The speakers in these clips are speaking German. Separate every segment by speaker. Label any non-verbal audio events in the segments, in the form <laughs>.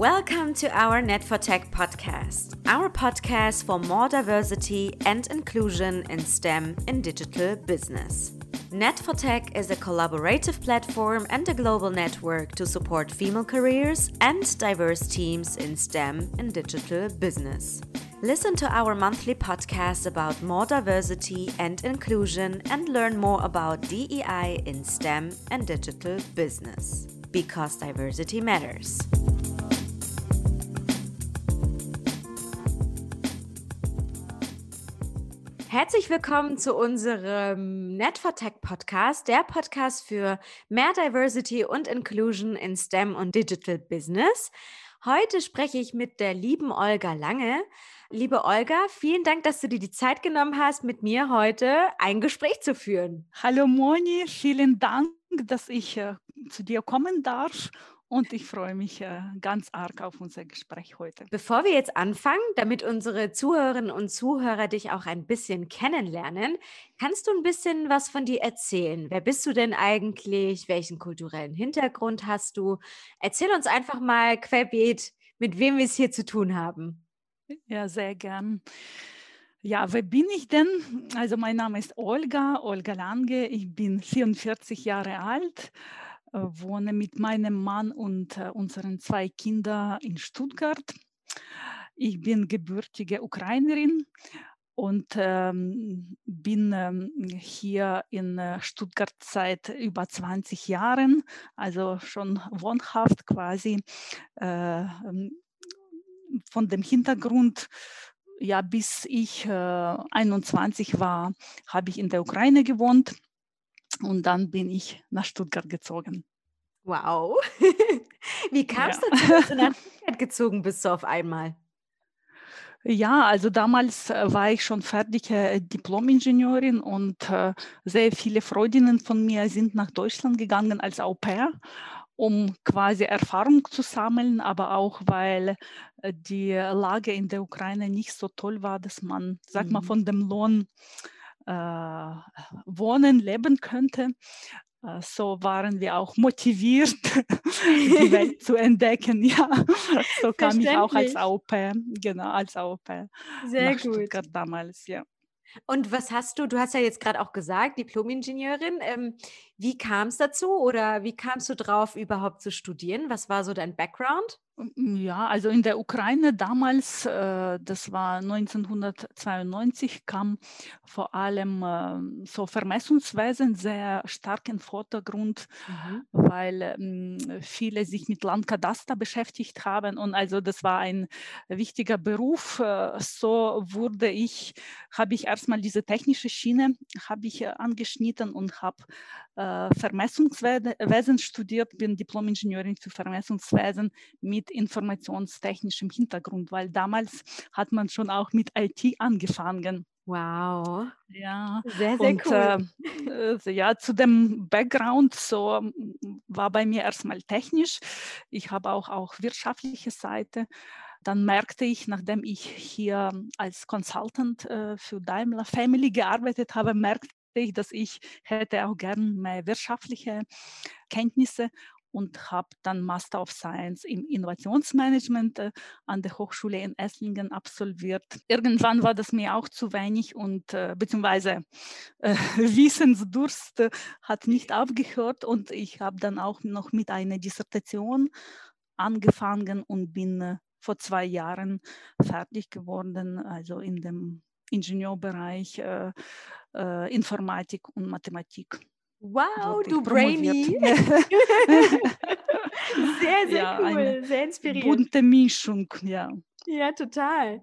Speaker 1: Welcome to our Net for Tech podcast, our podcast for more diversity and inclusion in STEM in digital business. Net for Tech is a collaborative platform and a global network to support female careers and diverse teams in STEM in digital business. Listen to our monthly podcast about more diversity and inclusion and learn more about DEI in STEM and digital business. Because diversity matters. Herzlich willkommen zu unserem Net for Tech Podcast, der Podcast für mehr Diversity und Inclusion in STEM und Digital Business. Heute spreche ich mit der lieben Olga Lange. Liebe Olga, vielen Dank, dass du dir die Zeit genommen hast, mit mir heute ein Gespräch zu führen.
Speaker 2: Hallo Moni, vielen Dank, dass ich äh, zu dir kommen darf und ich freue mich äh, ganz arg auf unser Gespräch heute.
Speaker 1: Bevor wir jetzt anfangen, damit unsere Zuhörerinnen und Zuhörer dich auch ein bisschen kennenlernen, kannst du ein bisschen was von dir erzählen? Wer bist du denn eigentlich? Welchen kulturellen Hintergrund hast du? Erzähl uns einfach mal querbeet, mit wem wir es hier zu tun haben.
Speaker 2: Ja, sehr gern. Ja, wer bin ich denn? Also mein Name ist Olga, Olga Lange. Ich bin 44 Jahre alt wohne mit meinem Mann und äh, unseren zwei Kindern in Stuttgart. Ich bin gebürtige Ukrainerin und ähm, bin ähm, hier in äh, Stuttgart seit über 20 Jahren, also schon wohnhaft quasi. Äh, ähm, von dem Hintergrund, ja, bis ich äh, 21 war, habe ich in der Ukraine gewohnt und dann bin ich nach Stuttgart gezogen.
Speaker 1: Wow. <laughs> Wie kam es ja. dazu, dass du nach <laughs> Stuttgart gezogen bist, so auf einmal?
Speaker 2: Ja, also damals äh, war ich schon fertige Diplom-Ingenieurin und äh, sehr viele Freundinnen von mir sind nach Deutschland gegangen als Au pair, um quasi Erfahrung zu sammeln, aber auch weil äh, die Lage in der Ukraine nicht so toll war, dass man, sag mal, mhm. von dem Lohn äh, wohnen, leben könnte. Äh, so waren wir auch motiviert, <laughs> die Welt <laughs> zu entdecken. Ja, so kam ich auch als Au pair, genau, als Au pair.
Speaker 1: Sehr gut. Stuttgart
Speaker 2: damals, ja.
Speaker 1: Und was hast du, du hast ja jetzt gerade auch gesagt, Diplom-Ingenieurin. Ähm, wie kam es dazu oder wie kamst du drauf, überhaupt zu studieren? Was war so dein Background?
Speaker 2: Ja, also in der Ukraine damals, äh, das war 1992, kam vor allem äh, so Vermessungswesen sehr stark in Vordergrund, mhm. weil äh, viele sich mit Landkadaster beschäftigt haben und also das war ein wichtiger Beruf. Äh, so wurde ich, habe ich erstmal diese technische Schiene habe ich äh, angeschnitten und habe Vermessungswesen studiert, bin Diplom-Ingenieurin für Vermessungswesen mit informationstechnischem Hintergrund, weil damals hat man schon auch mit IT angefangen.
Speaker 1: Wow.
Speaker 2: Ja,
Speaker 1: sehr, sehr und, cool.
Speaker 2: Äh, ja, zu dem Background so war bei mir erstmal technisch. Ich habe auch, auch wirtschaftliche Seite. Dann merkte ich, nachdem ich hier als Consultant äh, für Daimler Family gearbeitet habe, merkte ich, dass ich hätte auch gern mehr wirtschaftliche Kenntnisse und habe dann Master of Science im Innovationsmanagement äh, an der Hochschule in Esslingen absolviert. Irgendwann war das mir auch zu wenig und äh, beziehungsweise äh, <laughs> Wissensdurst äh, hat nicht aufgehört und ich habe dann auch noch mit einer Dissertation angefangen und bin äh, vor zwei Jahren fertig geworden, also in dem Ingenieurbereich äh, äh, Informatik und Mathematik.
Speaker 1: Wow, du Brainy! sehr, sehr ja, cool, sehr inspirierend.
Speaker 2: Bunte Mischung, ja.
Speaker 1: Ja, total.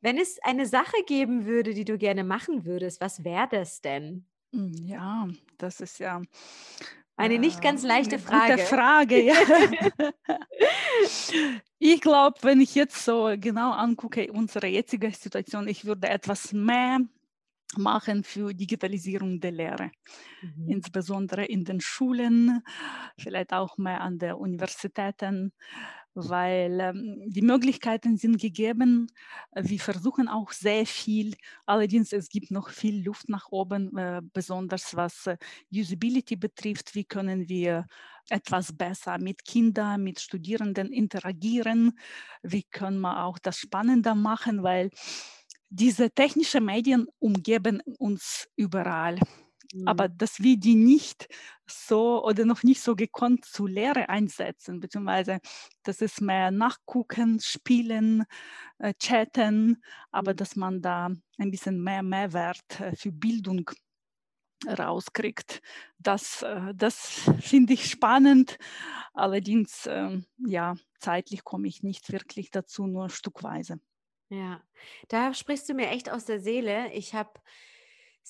Speaker 1: Wenn es eine Sache geben würde, die du gerne machen würdest, was wäre das denn?
Speaker 2: Hm, ja, das ist ja
Speaker 1: eine nicht ganz leichte Frage.
Speaker 2: Gute Frage, ja. <laughs> <laughs> ich glaube, wenn ich jetzt so genau angucke, unsere jetzige Situation, ich würde etwas mehr machen für Digitalisierung der Lehre, mhm. insbesondere in den Schulen, vielleicht auch mehr an den Universitäten, weil ähm, die Möglichkeiten sind gegeben. Wir versuchen auch sehr viel, allerdings es gibt noch viel Luft nach oben, äh, besonders was äh, Usability betrifft. Wie können wir etwas besser mit Kindern, mit Studierenden interagieren? Wie können wir auch das spannender machen, weil diese technischen Medien umgeben uns überall. Mhm. Aber dass wir die nicht so oder noch nicht so gekonnt zur Lehre einsetzen, beziehungsweise das ist mehr nachgucken, spielen, äh, chatten, aber mhm. dass man da ein bisschen mehr Mehrwert äh, für Bildung rauskriegt. Das, äh, das finde ich spannend. Allerdings, äh, ja, zeitlich komme ich nicht wirklich dazu, nur stückweise.
Speaker 1: Ja, da sprichst du mir echt aus der Seele. Ich habe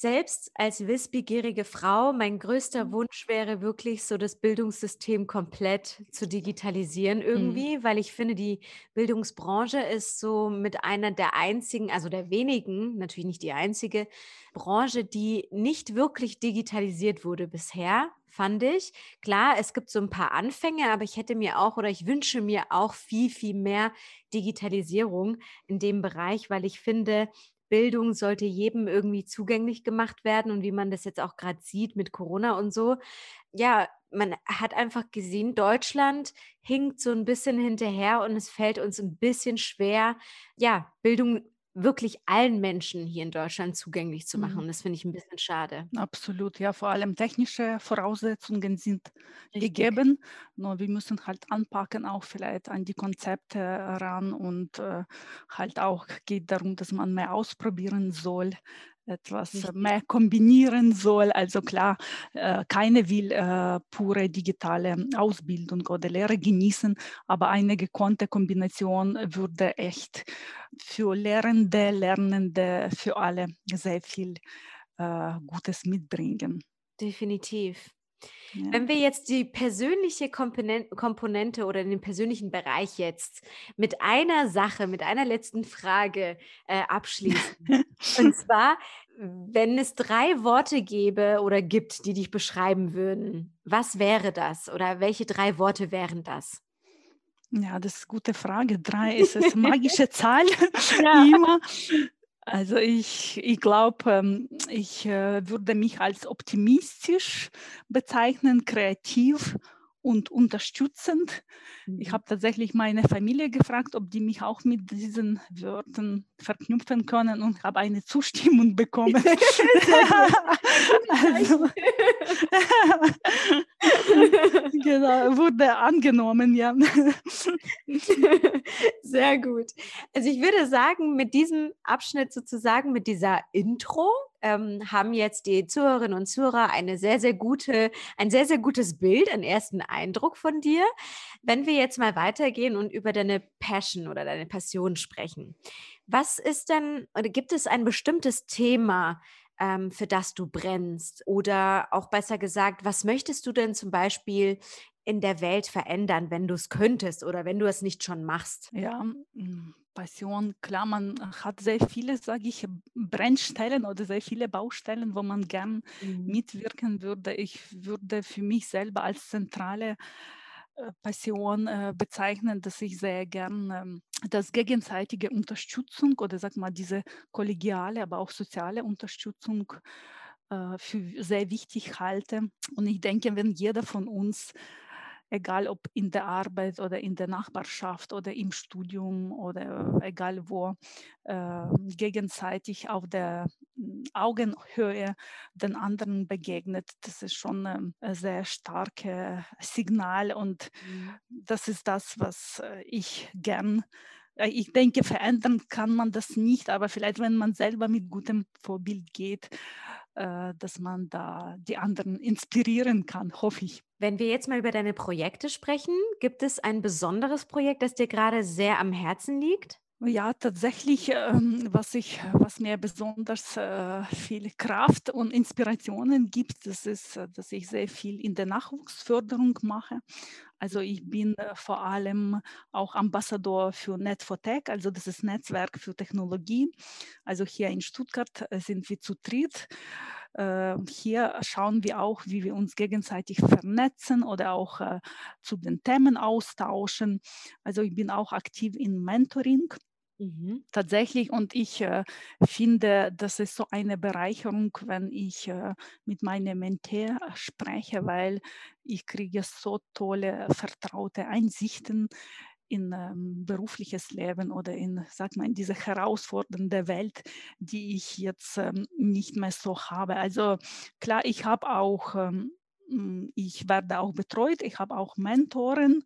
Speaker 1: selbst als wissbegierige Frau, mein größter mhm. Wunsch wäre wirklich so das Bildungssystem komplett zu digitalisieren Mhm. irgendwie, weil ich finde, die Bildungsbranche ist so mit einer der einzigen, also der wenigen, natürlich nicht die einzige Branche, die nicht wirklich digitalisiert wurde bisher fand ich. Klar, es gibt so ein paar Anfänge, aber ich hätte mir auch oder ich wünsche mir auch viel, viel mehr Digitalisierung in dem Bereich, weil ich finde, Bildung sollte jedem irgendwie zugänglich gemacht werden und wie man das jetzt auch gerade sieht mit Corona und so. Ja, man hat einfach gesehen, Deutschland hinkt so ein bisschen hinterher und es fällt uns ein bisschen schwer, ja, Bildung wirklich allen Menschen hier in Deutschland zugänglich zu machen. Mhm. Das finde ich ein bisschen schade.
Speaker 2: Absolut, ja, vor allem technische Voraussetzungen sind Richtig. gegeben. Nur wir müssen halt anpacken, auch vielleicht an die Konzepte ran und äh, halt auch geht darum, dass man mehr ausprobieren soll, etwas Richtig. mehr kombinieren soll. Also klar, äh, keine will äh, pure digitale Ausbildung oder Lehre genießen, aber eine gekonnte Kombination würde echt für Lehrende, Lernende, für alle sehr viel äh, Gutes mitbringen.
Speaker 1: Definitiv. Ja. Wenn wir jetzt die persönliche Komponente oder den persönlichen Bereich jetzt mit einer Sache, mit einer letzten Frage äh, abschließen. <laughs> und zwar, wenn es drei Worte gäbe oder gibt, die dich beschreiben würden, was wäre das oder welche drei Worte wären das?
Speaker 2: Ja, das ist eine gute Frage. Drei <laughs> ist es magische Zahl ja. <laughs> immer. Also ich, ich glaube, ähm, ich äh, würde mich als optimistisch bezeichnen, kreativ und unterstützend. Ich mhm. habe tatsächlich meine Familie gefragt, ob die mich auch mit diesen Wörtern verknüpfen können und habe eine Zustimmung bekommen. <laughs> also, genau, wurde angenommen, ja. <laughs>
Speaker 1: Sehr gut. Also ich würde sagen, mit diesem Abschnitt sozusagen, mit dieser Intro, ähm, haben jetzt die Zuhörerinnen und Zuhörer eine sehr, sehr gute, ein sehr, sehr gutes Bild, einen ersten Eindruck von dir. Wenn wir jetzt mal weitergehen und über deine Passion oder deine Passion sprechen, was ist denn, oder gibt es ein bestimmtes Thema, ähm, für das du brennst? Oder auch besser gesagt, was möchtest du denn zum Beispiel in der Welt verändern, wenn du es könntest oder wenn du es nicht schon machst?
Speaker 2: Ja, hm, Passion, klar, man hat sehr viele, sage ich, Brennstellen oder sehr viele Baustellen, wo man gern mhm. mitwirken würde. Ich würde für mich selber als zentrale Passion äh, bezeichnen, dass ich sehr gern ähm, das gegenseitige Unterstützung oder sag mal diese kollegiale, aber auch soziale Unterstützung äh, für sehr wichtig halte. Und ich denke, wenn jeder von uns egal ob in der Arbeit oder in der Nachbarschaft oder im Studium oder egal wo, äh, gegenseitig auf der hm, Augenhöhe den anderen begegnet. Das ist schon ein sehr starkes Signal und mhm. das ist das, was äh, ich gern äh, ich denke, verändern kann man das nicht, aber vielleicht, wenn man selber mit gutem Vorbild geht, dass man da die anderen inspirieren kann, hoffe ich.
Speaker 1: Wenn wir jetzt mal über deine Projekte sprechen, gibt es ein besonderes Projekt, das dir gerade sehr am Herzen liegt?
Speaker 2: Ja, tatsächlich, ähm, was ich was mir besonders, äh, viel Kraft und Inspirationen gibt, das ist, äh, dass ich sehr viel in der Nachwuchsförderung mache. Also, ich bin, äh, vor allem auch Ambassador für Net4Tech, also das ist Netzwerk für Technologie. Also, hier in Stuttgart, äh, sind wir zu dritt. Äh, hier schauen wir auch, wie wir uns gegenseitig vernetzen oder auch, zu den Themen austauschen. Also, ich bin auch aktiv in Mentoring. Mhm. Tatsächlich und ich, äh, finde, das ist so eine Bereicherung, wenn ich, äh, mit meinem Mentee spreche, weil ich kriege so tolle, vertraute Einsichten in, ähm, berufliches Leben oder in, sage mal, in diese herausfordernde Welt, die ich jetzt, ähm, nicht mehr so habe. Also klar, ich habe auch ähm, hm, ich werde auch betreut, ich habe auch Mentoren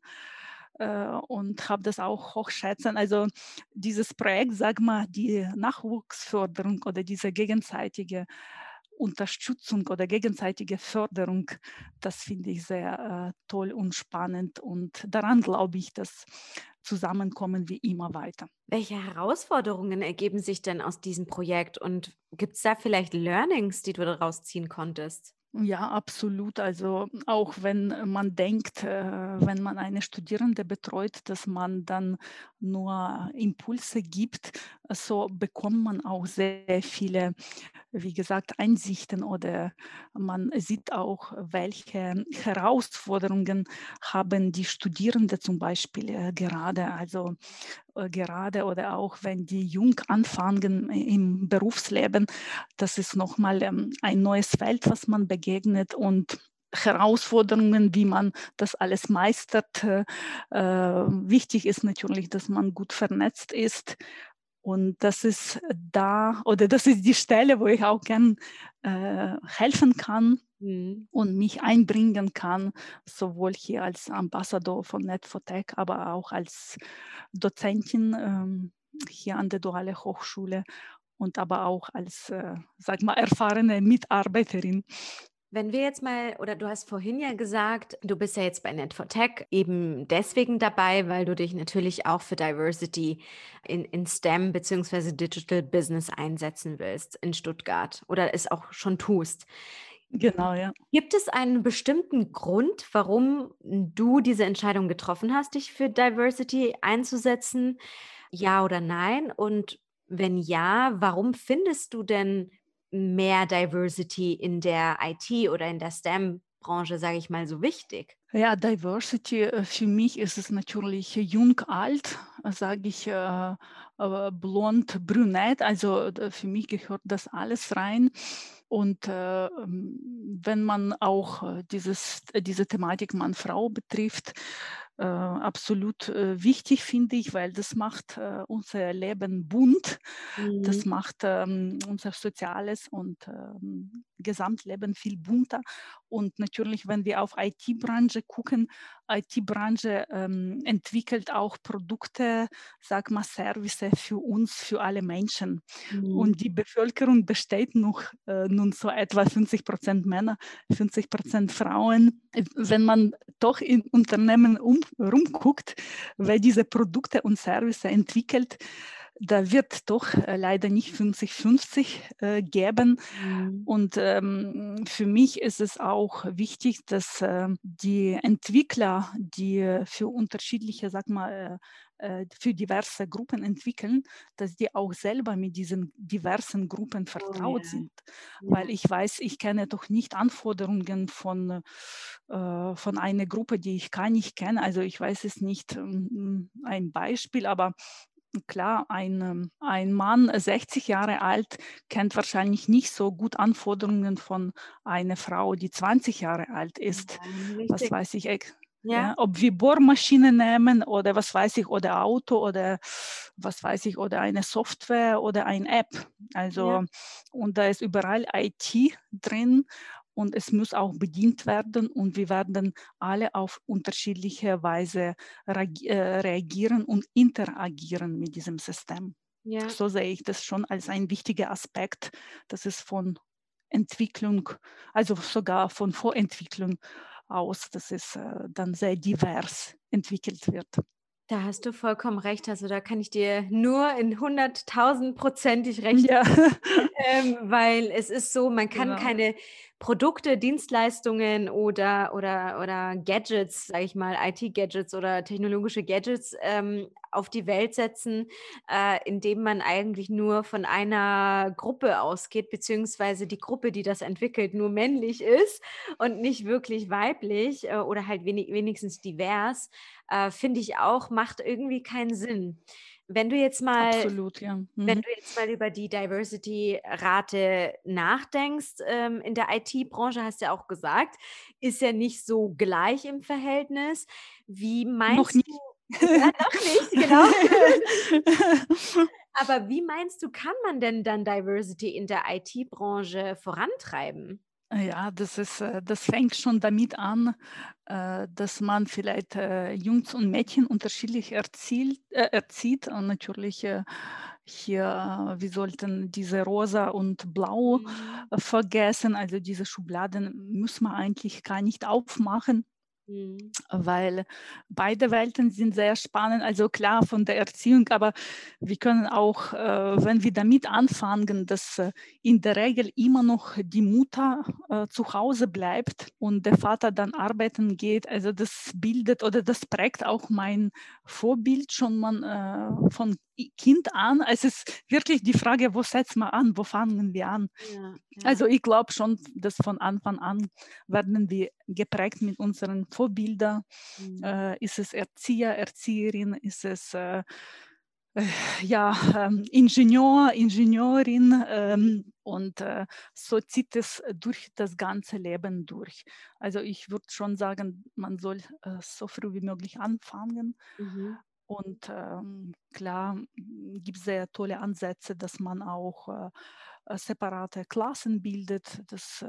Speaker 2: und habe das auch hochschätzen. Also dieses Projekt, sag mal, die Nachwuchsförderung oder diese gegenseitige Unterstützung oder gegenseitige Förderung, das finde ich sehr äh, toll und spannend und daran glaube ich, dass zusammenkommen wir immer weiter.
Speaker 1: Welche Herausforderungen ergeben sich denn aus diesem Projekt und gibt es da vielleicht Learnings, die du daraus ziehen konntest?
Speaker 2: Ja, absolut. Also auch wenn man denkt, äh, wenn man eine Studierende betreut, dass man dann nur Impulse gibt, so bekommt man auch sehr viele, wie gesagt, Einsichten oder man sieht auch, welche Herausforderungen haben die Studierenden zum Beispiel äh, gerade. Also gerade oder auch wenn die jung anfangen im Berufsleben, das ist nochmal ähm, ein neues Feld, was man begegnet und Herausforderungen, wie man das alles meistert. Äh, wichtig ist natürlich, dass man gut vernetzt ist. Und das ist da, oder das ist die Stelle, wo ich auch gern äh, helfen kann mhm. und mich einbringen kann, sowohl hier als Ambassador von Net4Tech, aber auch als Dozentin ähm, hier an der Duale Hochschule und aber auch als, äh, sag mal, erfahrene Mitarbeiterin
Speaker 1: wenn wir jetzt mal, oder du hast vorhin ja gesagt, du bist ja jetzt bei Net4Tech eben deswegen dabei, weil du dich natürlich auch für Diversity in, in STEM bzw. Digital Business einsetzen willst in Stuttgart oder es auch schon tust.
Speaker 2: Genau, ja.
Speaker 1: Gibt es einen bestimmten Grund, warum du diese Entscheidung getroffen hast, dich für Diversity einzusetzen? Ja oder nein? Und wenn ja, warum findest du denn mehr Diversity in der IT oder in der STEM-Branche, sage ich mal, so wichtig?
Speaker 2: Ja, Diversity, äh, für mich ist es natürlich jung, alt, sage ich, äh, blond, brünett. Also für mich gehört das alles rein. Und äh, ähm, wenn man auch äh, dieses, diese Thematik Mann-Frau betrifft, äh, absolut äh, wichtig, finde ich, weil das macht äh, unser Leben bunt, mhm. das macht ähm, unser soziales und ähm, Gesamtleben viel bunter. Und natürlich, wenn wir auf IT-Branche gucken, IT-Branche ähm, entwickelt auch Produkte, sag mal, Service für uns, für alle Menschen. Mhm. Und die Bevölkerung besteht noch äh, nun so etwa 50 Prozent Männer, 50 Prozent Frauen. Wenn man doch in Unternehmen um, rumguckt, wer diese Produkte und Services entwickelt, da wird doch äh, leider nicht 50-50 äh, geben. Mhm. Und ähm, für mich ist es auch wichtig, dass äh, die Entwickler, die für unterschiedliche, sag mal, äh, äh, für diverse Gruppen entwickeln, dass die auch selber mit diesen diversen Gruppen oh vertraut oh, ja. sind. Weil ich weiß, ich kenne doch nicht Anforderungen von, äh, von einer Gruppe, die ich gar nicht kenne. Also ich weiß es nicht, ähm, ein Beispiel, aber Klar, ein, ähm, ein Mann, 60 Jahre alt, kennt wahrscheinlich nicht so gut Anforderungen von einer Frau, die 20 Jahre alt ist. Ja, was weiß ich, ja. Ja, ob wir Bohrmaschine nehmen oder was weiß ich, oder Auto oder was weiß ich, oder eine Software oder eine App. Also, ja. und da ist überall IT drin und es muss auch bedient werden und wir werden alle auf unterschiedliche Weise äh, reagieren und interagieren mit diesem System. Ja. So sehe ich das schon als ein wichtiger Aspekt, dass es von Entwicklung, also sogar von Vorentwicklung aus, dass es äh, dann sehr divers entwickelt wird.
Speaker 1: Da hast du vollkommen recht. Also da kann ich dir nur in hunderttausendprozentig recht
Speaker 2: Ja. <laughs>
Speaker 1: ähm, weil es ist so, man kann
Speaker 2: Genau.
Speaker 1: keine Produkte, Dienstleistungen oder oder oder Gadgets, sage ich mal, IT-Gadgets oder technologische Gadgets, ähm, auf die Welt setzen, äh, indem man eigentlich nur von einer Gruppe ausgeht, beziehungsweise die Gruppe, die das entwickelt, nur männlich ist und nicht wirklich weiblich, äh, oder halt wenig wenigstens divers, äh, finde ich auch, macht irgendwie keinen Sinn. Wenn du jetzt mal
Speaker 2: Absolut, ja.
Speaker 1: wenn
Speaker 2: Mhm.
Speaker 1: du jetzt mal über die Diversity-Rate nachdenkst, ähm, in der IT-Branche, hast du ja auch gesagt, ist ja nicht so gleich im Verhältnis. Wie
Speaker 2: Noch
Speaker 1: meinst du
Speaker 2: nicht.
Speaker 1: ja, noch nicht, genau. <laughs> Aber wie meinst du, kann man denn dann Diversity in der IT-Branche vorantreiben?
Speaker 2: Ja, das ist, äh das fängt schon damit an, äh, dass man vielleicht, äh, Jungs und Mädchen unterschiedlich erzielt erzieht und natürlich, hier wir sollten diese Rosa und Blau,
Speaker 1: Mhm.
Speaker 2: vergessen. Also, diese Schubladen muss man eigentlich gar nicht aufmachen.
Speaker 1: Mhm.
Speaker 2: Weil beide Welten sind sehr spannend. Also klar von der Erziehung, aber wir können auch, äh, wenn wir damit anfangen, dass äh, in der Regel immer noch die Mutter äh, zu Hause bleibt und der Vater dann arbeiten geht. Also das bildet oder das prägt auch mein Vorbild schon man, äh, von Kind an. Es ist wirklich die Frage, wo setzt man an, wo fangen wir an?
Speaker 1: Ja, ja.
Speaker 2: Also ich glaube schon, dass von Anfang an werden wir geprägt mit unseren Vorbildern.
Speaker 1: Mhm.
Speaker 2: Äh, ist es Erzieher, Erzieherin, ist es äh, äh, ja, ähm, Ingenieur, Ingenieurin ähm, und äh, so zieht es durch das ganze Leben durch. Also ich würde schon sagen, man soll äh, so früh wie möglich anfangen.
Speaker 1: Mhm.
Speaker 2: Und ähm, klar gibt es sehr tolle Ansätze, dass man auch äh, äh, separate Klassen bildet, dass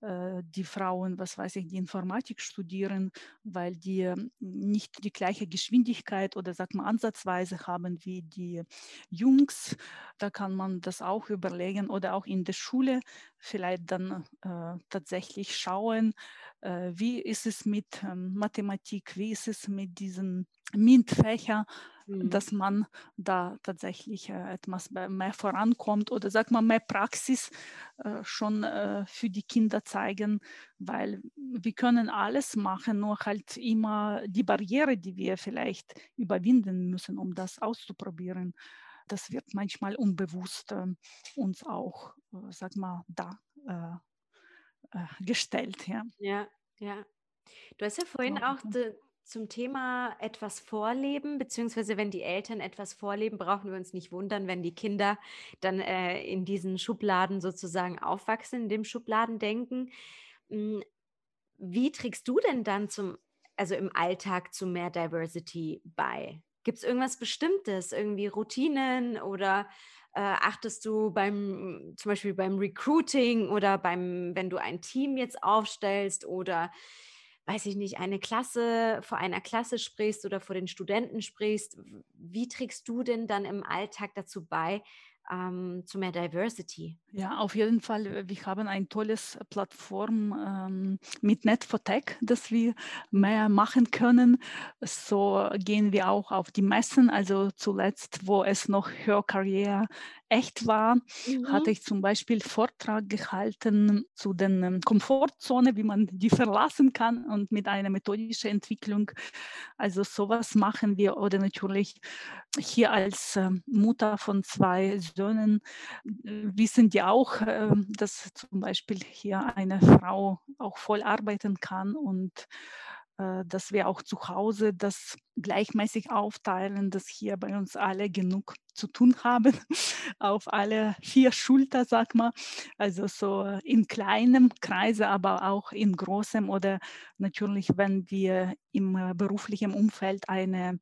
Speaker 2: äh, äh, die Frauen, was weiß ich, die Informatik studieren, weil die ähm, nicht die gleiche Geschwindigkeit oder sag mal Ansatzweise haben wie die Jungs. Da kann man das auch überlegen oder auch in der Schule vielleicht dann äh, tatsächlich schauen, äh, wie ist es mit ähm, Mathematik, wie ist es mit diesen MINT-Fächer,
Speaker 1: Mhm.
Speaker 2: dass man da tatsächlich äh, etwas mehr vorankommt oder sag mal mehr Praxis äh, schon äh, für die Kinder zeigen, weil wir können alles machen, nur halt immer die Barriere, die wir vielleicht überwinden müssen, um das auszuprobieren. Das wird manchmal unbewusst äh, uns auch, sag mal, da gestellt, ja,
Speaker 1: Ja, ja. Du hast ja vorhin
Speaker 2: glaube
Speaker 1: auch zum Thema etwas vorleben, beziehungsweise wenn die Eltern etwas vorleben, brauchen wir uns nicht wundern, wenn die Kinder dann, äh, in diesen Schubladen sozusagen aufwachsen, in dem Schubladendenken. Hm, wie trägst du denn dann zum also im Alltag zu mehr Diversity bei? Gibt's irgendwas Bestimmtes, irgendwie Routinen oder, äh, achtest du beim zum Beispiel beim Recruiting oder beim wenn du ein Team jetzt aufstellst oder, weiß ich nicht, eine Klasse vor einer Klasse sprichst oder vor den Studenten sprichst. Wie trägst du denn dann im Alltag dazu bei, ähm, zu mehr Diversity?
Speaker 2: Ja, auf jeden Fall. äh, Wir haben ein tolles Plattform ähm, mit Net4Tech, dass wir mehr machen können. So gehen wir auch auf die Messen. Also zuletzt, wo es noch Hörkarriere echt war, hatte
Speaker 1: Mhm.
Speaker 2: ich zum Beispiel Vortrag gehalten zu den ähm, Komfortzone, wie man die verlassen kann und mit einer methodischen Entwicklung. Also sowas machen wir oder natürlich hier als ähm, Mutter von zwei Söhnen wissen die auch, ähm, dass zum Beispiel hier eine Frau auch voll arbeiten kann und dass wir auch zu Hause das gleichmäßig aufteilen, dass hier bei uns alle genug zu tun haben, <laughs> auf alle vier Schulter, sag mal. Also so in kleinem Kreise, aber auch in großem oder natürlich, wenn wir im äh, beruflichen Umfeld eine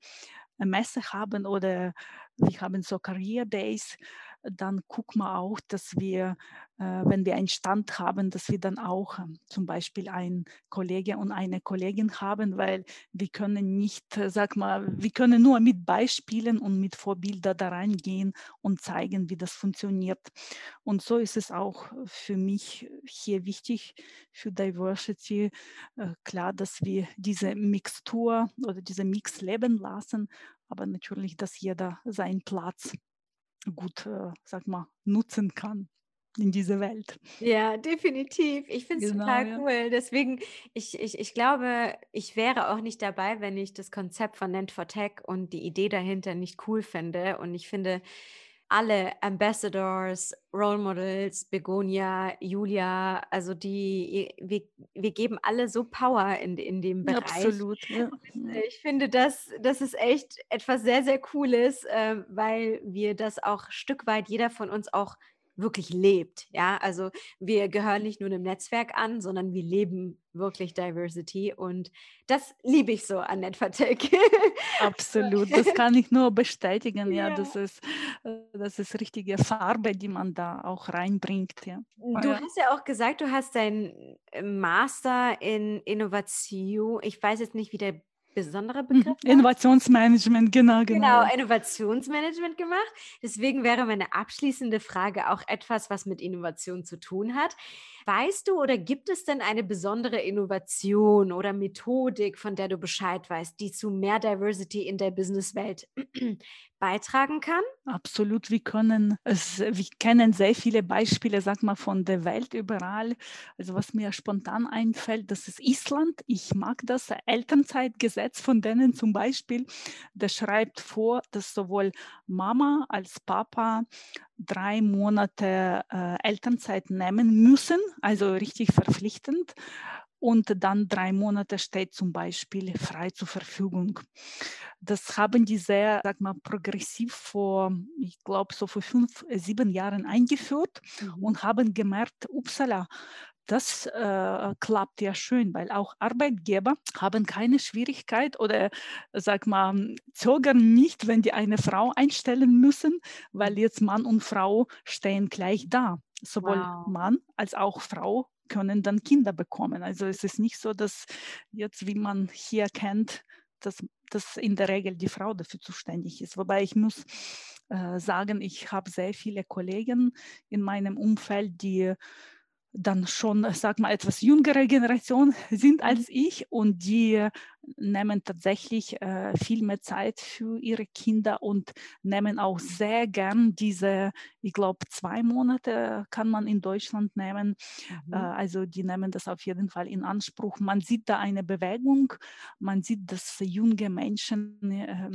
Speaker 2: Messe haben oder wir haben so Career Days, dann gucken wir auch, dass wir, äh, wenn wir einen Stand haben, dass wir dann auch äh, zum Beispiel einen Kollege und eine Kollegin haben, weil wir können nicht, äh, sag mal, wir können nur mit Beispielen und mit Vorbildern da reingehen und zeigen, wie das funktioniert. Und so ist es auch für mich hier wichtig für Diversity, äh, klar, dass wir diese Mixtur oder diese Mix leben lassen, aber natürlich, dass jeder seinen Platz gut, äh, sag mal, nutzen kann in dieser Welt.
Speaker 1: Ja, definitiv. Ich finde es genau, total ja. cool. Deswegen, ich, ich, ich glaube, ich wäre auch nicht dabei, wenn ich das Konzept von Nent for Tech und die Idee dahinter nicht cool finde. Und ich finde, alle Ambassadors, Role Models, Begonia, Julia, also die, wir, wir geben alle so Power in, in dem Bereich.
Speaker 2: Absolut. Ja.
Speaker 1: Äh, ich finde, das, das ist echt etwas sehr, sehr Cooles, äh, weil wir das auch Stück weit jeder von uns auch wirklich lebt. Ja, also wir gehören nicht nur einem Netzwerk an, sondern wir leben wirklich Diversity und das liebe ich so an Netvertech. <laughs>
Speaker 2: Absolut, das kann ich nur bestätigen. Ja, ja, das ist äh, das ist richtige Farbe, die man da auch reinbringt. Ja.
Speaker 1: Du hast ja auch gesagt, du hast deinen Master in Innovation. Ich weiß jetzt nicht, wie der besondere mhm. Begriff?
Speaker 2: Innovationsmanagement, genau,
Speaker 1: genau. Genau, Innovationsmanagement gemacht. Deswegen wäre meine abschließende Frage auch etwas, was mit Innovation zu tun hat. Weißt du oder gibt es denn eine besondere Innovation oder Methodik, von der du Bescheid weißt, die zu mehr Diversity in der Businesswelt beitragen kann?
Speaker 2: Absolut, wir können es, wir kennen sehr viele Beispiele, sag mal, von der Welt überall. Also was mir spontan einfällt, das ist Island. Ich mag das Elternzeitgesetz von denen zum Beispiel. Der schreibt vor, dass sowohl Mama als Papa drei Monate äh, Elternzeit nehmen müssen, also richtig verpflichtend und dann drei Monate steht zum Beispiel frei zur Verfügung. Das haben die sehr, sag mal, progressiv vor, ich glaube, so vor fünf, sieben Jahren eingeführt mhm. und haben gemerkt, upsala, das äh, klappt ja schön, weil auch Arbeitgeber haben keine Schwierigkeit oder sag mal zögern nicht, wenn die eine Frau einstellen müssen, weil jetzt Mann und Frau stehen gleich da. Sowohl wow. Mann als auch Frau können dann Kinder bekommen. Also es ist nicht so, dass jetzt, wie man hier kennt, dass, dass in der Regel die Frau dafür zuständig ist. Wobei ich muss äh, sagen, ich habe sehr viele Kollegen in meinem Umfeld, die dann schon, sag mal, etwas jüngere Generation sind als mhm. ich und die nehmen tatsächlich äh, viel mehr Zeit für ihre Kinder und nehmen auch sehr gern diese, ich glaube, zwei Monate kann man in Deutschland nehmen. Mhm. Äh, also die nehmen das auf jeden Fall in Anspruch. Man sieht da eine Bewegung, man sieht, dass junge Menschen, äh,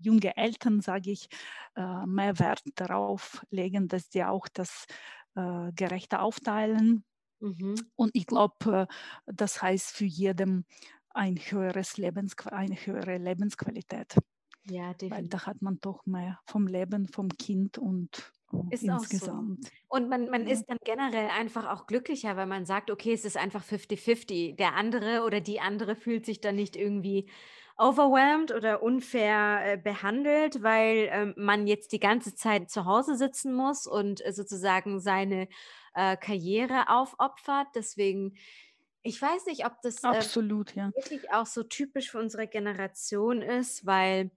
Speaker 2: junge Eltern, sage ich, äh, mehr Wert darauf legen, dass die auch das äh, gerechter aufteilen. Mhm. Und ich glaube, äh, das heißt für jeden ein höheres Lebens, eine höhere Lebensqualität. Ja, definitiv. Weil da hat man doch mehr vom Leben, vom Kind und ist insgesamt.
Speaker 1: So. Und man, man ja. ist dann generell einfach auch glücklicher, weil man sagt, okay, es ist einfach 50-50. Der andere oder die andere fühlt sich dann nicht irgendwie overwhelmed oder unfair äh, behandelt, weil ähm, man jetzt die ganze Zeit zu Hause sitzen muss und äh, sozusagen seine äh, Karriere aufopfert. Deswegen, ich weiß nicht, ob das
Speaker 2: Absolut, ja.
Speaker 1: wirklich auch so typisch für unsere Generation ist, weil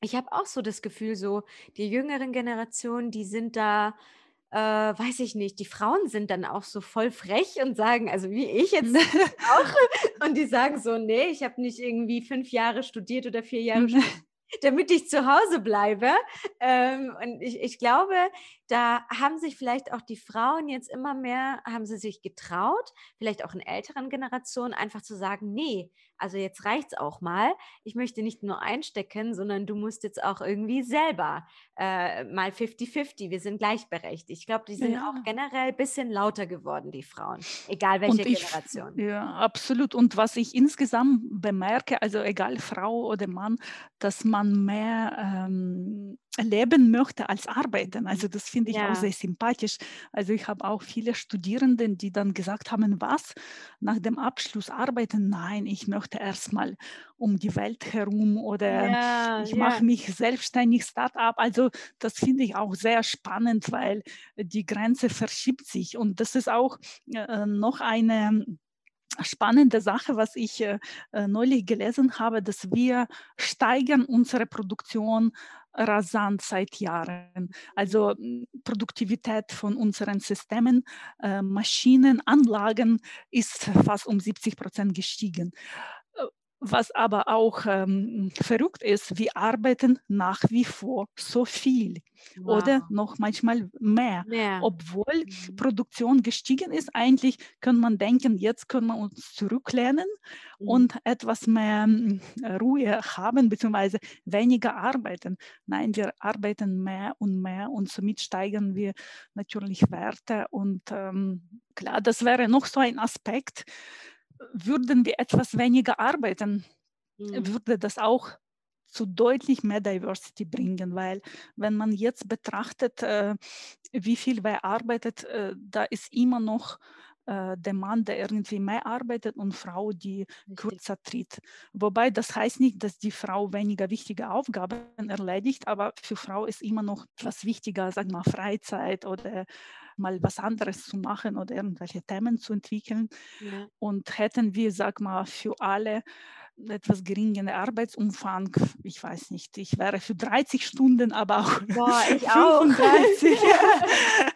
Speaker 1: ich habe auch so das Gefühl, so die jüngeren Generationen, die sind da äh, weiß ich nicht, die Frauen sind dann auch so voll frech und sagen, also wie ich jetzt <laughs> auch, und die sagen so, nee, ich habe nicht irgendwie fünf Jahre studiert oder vier Jahre studiert, damit ich zu Hause bleibe. Ähm, und ich, ich glaube, da haben sich vielleicht auch die Frauen jetzt immer mehr, haben sie sich getraut, vielleicht auch in älteren Generationen, einfach zu sagen, nee, also jetzt reicht es auch mal. Ich möchte nicht nur einstecken, sondern du musst jetzt auch irgendwie selber äh, mal 50-50. Wir sind gleichberechtigt. Ich glaube, die sind ja. auch generell ein bisschen lauter geworden, die Frauen, egal welche ich, Generation.
Speaker 2: Ja, absolut. Und was ich insgesamt bemerke, also egal Frau oder Mann, dass man mehr ähm, leben möchte als arbeiten. Also das finde ich ja. auch sehr sympathisch. Also ich habe auch viele Studierenden, die dann gesagt haben, was nach dem Abschluss arbeiten? Nein, ich möchte erstmal um die Welt herum oder ja, ich mache mich selbstständig Start-up. Also das finde ich auch sehr spannend, weil die Grenze verschiebt sich und das ist auch äh, noch eine spannende Sache, was ich äh, neulich gelesen habe, dass wir steigern unsere Produktion rasant seit Jahren. Also Produktivität von unseren Systemen, äh, Maschinen, Anlagen ist fast um 70 Prozent gestiegen. Was aber auch ähm, verrückt ist, wir arbeiten nach wie vor so viel wow. oder noch manchmal mehr. mehr. Obwohl mhm. Produktion gestiegen ist, eigentlich könnte man denken, jetzt können wir uns zurücklehnen mhm. und etwas mehr äh, Ruhe haben, beziehungsweise weniger arbeiten. Nein, wir arbeiten mehr und mehr und somit steigern wir natürlich Werte. Und ähm, klar, das wäre noch so ein Aspekt würden wir etwas weniger arbeiten, mhm. würde das auch zu deutlich mehr Diversity bringen, weil wenn man jetzt betrachtet, äh, wie viel wer arbeitet, äh, da ist immer noch äh, der Mann, der irgendwie mehr arbeitet und Frau, die Richtig. kürzer tritt. Wobei das heißt nicht, dass die Frau weniger wichtige Aufgaben erledigt, aber für Frau ist immer noch etwas wichtiger, sagen wir Freizeit oder mal was anderes zu machen oder irgendwelche Themen zu entwickeln. Ja. Und hätten wir, sag mal, für alle etwas geringeren Arbeitsumfang, ich weiß nicht, ich wäre für 30 Stunden, aber auch
Speaker 1: Boah, ich <laughs> 35 <laughs>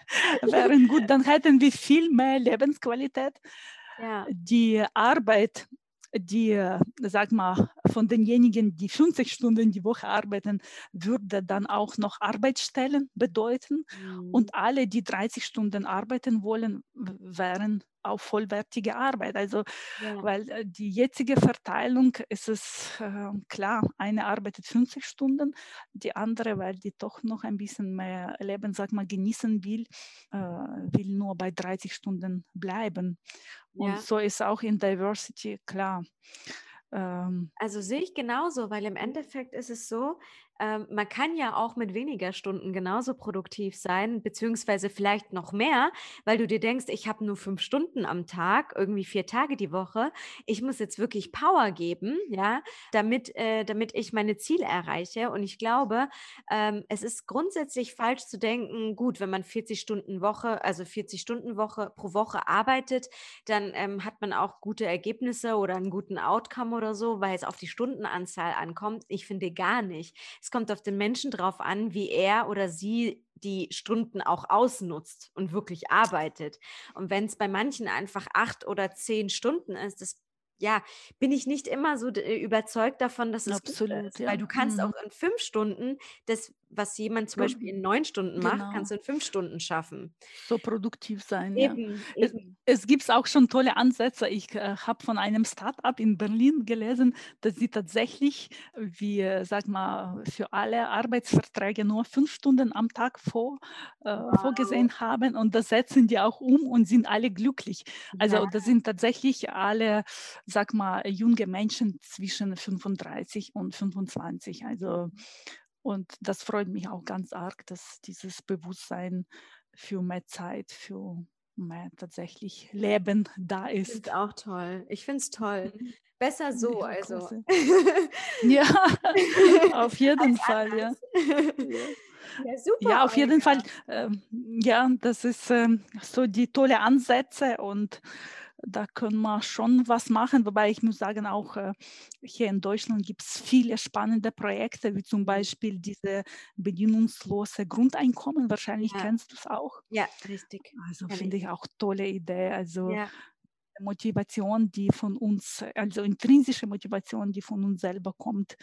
Speaker 2: wären gut, dann hätten wir viel mehr Lebensqualität. Ja. Die Arbeit die, sag mal, von denjenigen, die 50 Stunden die Woche arbeiten, würde dann auch noch Arbeitsstellen bedeuten. Mhm. Und alle, die 30 Stunden arbeiten wollen, wären auf vollwertige Arbeit. Also, ja. weil äh, die jetzige Verteilung ist es äh, klar, eine arbeitet 50 Stunden, die andere, weil die doch noch ein bisschen mehr Leben, sag mal, genießen will, äh, will nur bei 30 Stunden bleiben. Und ja. so ist auch in Diversity klar.
Speaker 1: Ähm, also sehe ich genauso, weil im Endeffekt ist es so, ähm, man kann ja auch mit weniger Stunden genauso produktiv sein, beziehungsweise vielleicht noch mehr, weil du dir denkst, ich habe nur fünf Stunden am Tag, irgendwie vier Tage die Woche. Ich muss jetzt wirklich Power geben, ja, damit, äh, damit ich meine Ziele erreiche. Und ich glaube, ähm, es ist grundsätzlich falsch zu denken, gut, wenn man 40 Stunden Woche, also 40 Stunden Woche pro Woche arbeitet, dann ähm, hat man auch gute Ergebnisse oder einen guten Outcome oder so, weil es auf die Stundenanzahl ankommt. Ich finde gar nicht. Es kommt auf den Menschen drauf an, wie er oder sie die Stunden auch ausnutzt und wirklich arbeitet. Und wenn es bei manchen einfach acht oder zehn Stunden ist, das ja, bin ich nicht immer so überzeugt davon, dass es Absolut, ist, ja. weil du kannst mhm. auch in fünf Stunden das, was jemand zum Beispiel in neun Stunden macht, genau. kannst du in fünf Stunden schaffen.
Speaker 2: So produktiv sein. Eben, ja. eben. Es, es gibt auch schon tolle Ansätze. Ich äh, habe von einem Startup in Berlin gelesen, dass sie tatsächlich, wie äh, sag mal, für alle Arbeitsverträge nur fünf Stunden am Tag vor, äh, wow. vorgesehen haben und das setzen die auch um und sind alle glücklich. Also ja. das sind tatsächlich alle sag mal, junge Menschen zwischen 35 und 25. Also, und das freut mich auch ganz arg, dass dieses Bewusstsein für mehr Zeit, für mehr tatsächlich Leben da ist.
Speaker 1: Ich finde auch toll. Ich finde es toll. Mhm. Besser so, also. <laughs>
Speaker 2: ja, <laughs> auf jeden Fall, ja. <laughs> Ja, super. Ja, auf jeden Fall. Äh, ja, das ist äh, so die tolle Ansätze und da können wir schon was machen, wobei ich muss sagen, auch äh, hier in Deutschland gibt es viele spannende Projekte, wie zum mhm. Beispiel diese bedingungslose Grundeinkommen. Wahrscheinlich ja. kennst du es auch.
Speaker 1: Ja, richtig.
Speaker 2: Also finde ich auch tolle Idee. Also ja. Motivation, die von uns, also intrinsische Motivation, die von uns selber kommt,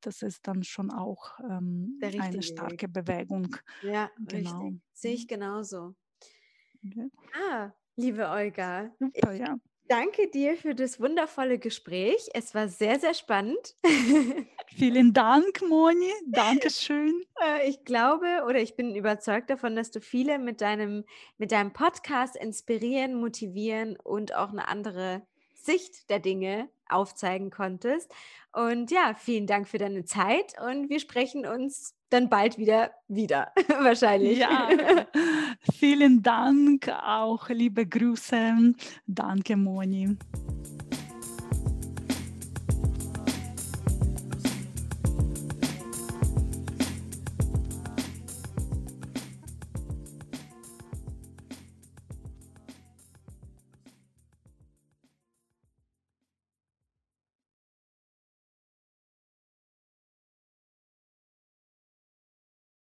Speaker 2: das ist dann schon auch ähm, eine starke Weg. Bewegung.
Speaker 1: Ja, genau. richtig. Sehe ich mhm. genauso. Okay. Ah, Liebe Olga, Super, ja. danke dir für das wundervolle Gespräch. Es war sehr, sehr spannend. <laughs>
Speaker 2: Vielen Dank, Moni. Dankeschön. <laughs>
Speaker 1: Äh, ich glaube oder ich bin überzeugt davon, dass du viele mit deinem, mit deinem Podcast inspirieren, motivieren und auch eine andere Sicht der Dinge aufzeigen konntest. Und ja, vielen Dank für deine Zeit und wir sprechen uns dann bald wieder wieder, <laughs> wahrscheinlich.
Speaker 2: Ja, <laughs> vielen Dank, auch liebe Grüße. Danke, Moni.